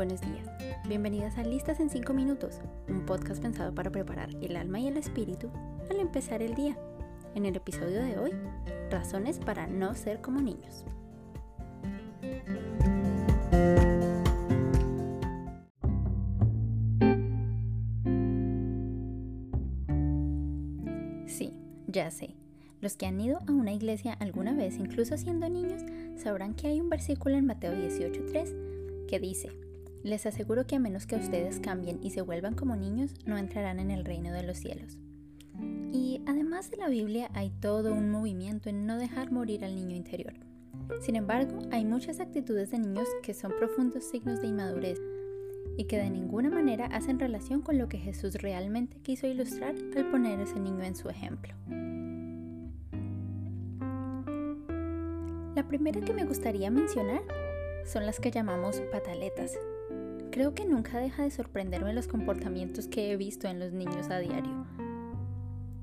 buenos días. Bienvenidas a Listas en 5 Minutos, un podcast pensado para preparar el alma y el espíritu al empezar el día. En el episodio de hoy, razones para no ser como niños. Sí, ya sé. Los que han ido a una iglesia alguna vez, incluso siendo niños, sabrán que hay un versículo en Mateo 18.3 que dice, les aseguro que a menos que ustedes cambien y se vuelvan como niños, no entrarán en el reino de los cielos. Y además de la Biblia hay todo un movimiento en no dejar morir al niño interior. Sin embargo, hay muchas actitudes de niños que son profundos signos de inmadurez y que de ninguna manera hacen relación con lo que Jesús realmente quiso ilustrar al poner ese niño en su ejemplo. La primera que me gustaría mencionar son las que llamamos pataletas, Creo que nunca deja de sorprenderme los comportamientos que he visto en los niños a diario.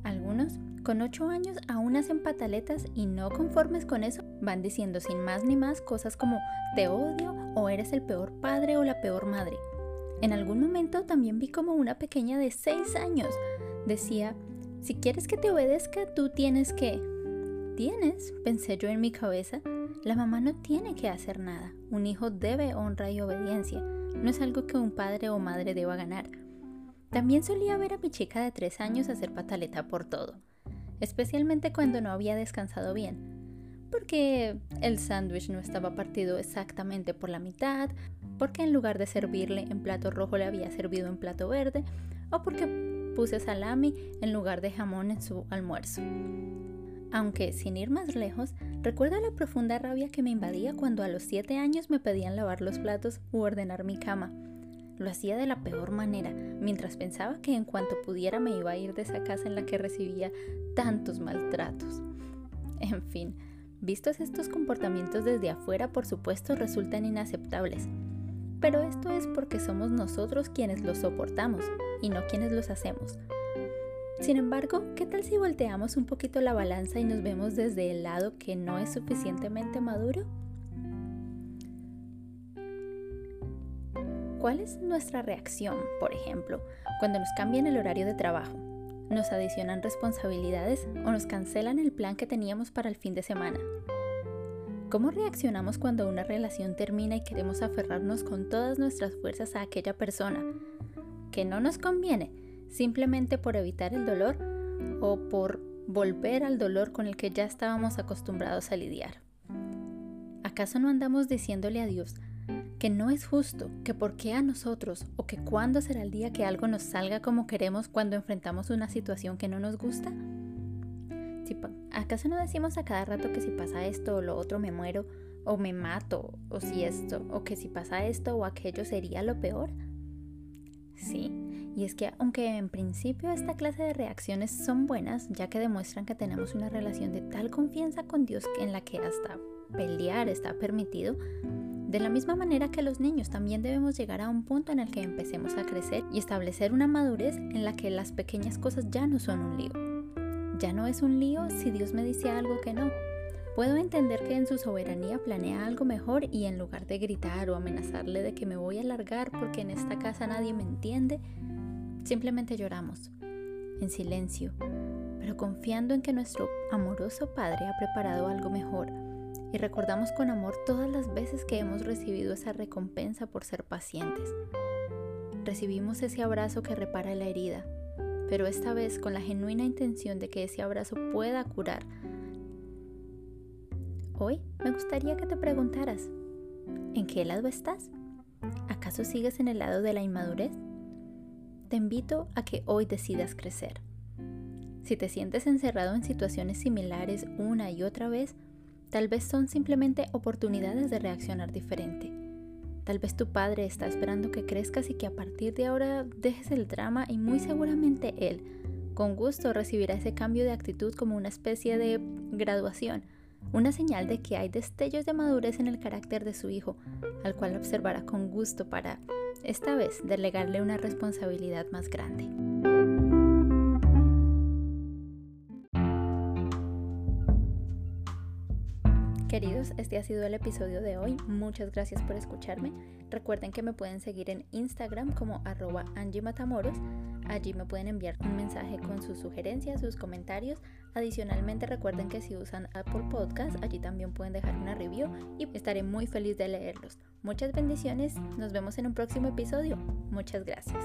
Algunos, con 8 años, aún hacen pataletas y no conformes con eso, van diciendo sin más ni más cosas como te odio o eres el peor padre o la peor madre. En algún momento también vi como una pequeña de 6 años decía, si quieres que te obedezca, tú tienes que... Tienes, pensé yo en mi cabeza, la mamá no tiene que hacer nada. Un hijo debe honra y obediencia no es algo que un padre o madre deba ganar. También solía ver a mi chica de tres años hacer pataleta por todo, especialmente cuando no había descansado bien, porque el sándwich no estaba partido exactamente por la mitad, porque en lugar de servirle en plato rojo le había servido en plato verde, o porque puse salami en lugar de jamón en su almuerzo. Aunque, sin ir más lejos, recuerdo la profunda rabia que me invadía cuando a los 7 años me pedían lavar los platos u ordenar mi cama. Lo hacía de la peor manera, mientras pensaba que en cuanto pudiera me iba a ir de esa casa en la que recibía tantos maltratos. En fin, vistos estos comportamientos desde afuera, por supuesto, resultan inaceptables. Pero esto es porque somos nosotros quienes los soportamos y no quienes los hacemos. Sin embargo, ¿qué tal si volteamos un poquito la balanza y nos vemos desde el lado que no es suficientemente maduro? ¿Cuál es nuestra reacción, por ejemplo, cuando nos cambian el horario de trabajo, nos adicionan responsabilidades o nos cancelan el plan que teníamos para el fin de semana? ¿Cómo reaccionamos cuando una relación termina y queremos aferrarnos con todas nuestras fuerzas a aquella persona que no nos conviene? Simplemente por evitar el dolor o por volver al dolor con el que ya estábamos acostumbrados a lidiar. ¿Acaso no andamos diciéndole a Dios que no es justo, que por qué a nosotros o que cuándo será el día que algo nos salga como queremos cuando enfrentamos una situación que no nos gusta? ¿Acaso no decimos a cada rato que si pasa esto o lo otro me muero o me mato o si esto o que si pasa esto o aquello sería lo peor? Sí, y es que aunque en principio esta clase de reacciones son buenas, ya que demuestran que tenemos una relación de tal confianza con Dios en la que hasta pelear está permitido, de la misma manera que los niños también debemos llegar a un punto en el que empecemos a crecer y establecer una madurez en la que las pequeñas cosas ya no son un lío. Ya no es un lío si Dios me dice algo que no. Puedo entender que en su soberanía planea algo mejor y en lugar de gritar o amenazarle de que me voy a largar porque en esta casa nadie me entiende, Simplemente lloramos, en silencio, pero confiando en que nuestro amoroso Padre ha preparado algo mejor y recordamos con amor todas las veces que hemos recibido esa recompensa por ser pacientes. Recibimos ese abrazo que repara la herida, pero esta vez con la genuina intención de que ese abrazo pueda curar. Hoy me gustaría que te preguntaras, ¿en qué lado estás? ¿Acaso sigues en el lado de la inmadurez? Te invito a que hoy decidas crecer. Si te sientes encerrado en situaciones similares una y otra vez, tal vez son simplemente oportunidades de reaccionar diferente. Tal vez tu padre está esperando que crezcas y que a partir de ahora dejes el drama y muy seguramente él, con gusto, recibirá ese cambio de actitud como una especie de graduación, una señal de que hay destellos de madurez en el carácter de su hijo, al cual observará con gusto para esta vez delegarle una responsabilidad más grande. Queridos, este ha sido el episodio de hoy. Muchas gracias por escucharme. Recuerden que me pueden seguir en Instagram como arroba Angie Matamoros. Allí me pueden enviar un mensaje con sus sugerencias, sus comentarios. Adicionalmente recuerden que si usan Apple Podcast, allí también pueden dejar una review y estaré muy feliz de leerlos. Muchas bendiciones, nos vemos en un próximo episodio. Muchas gracias.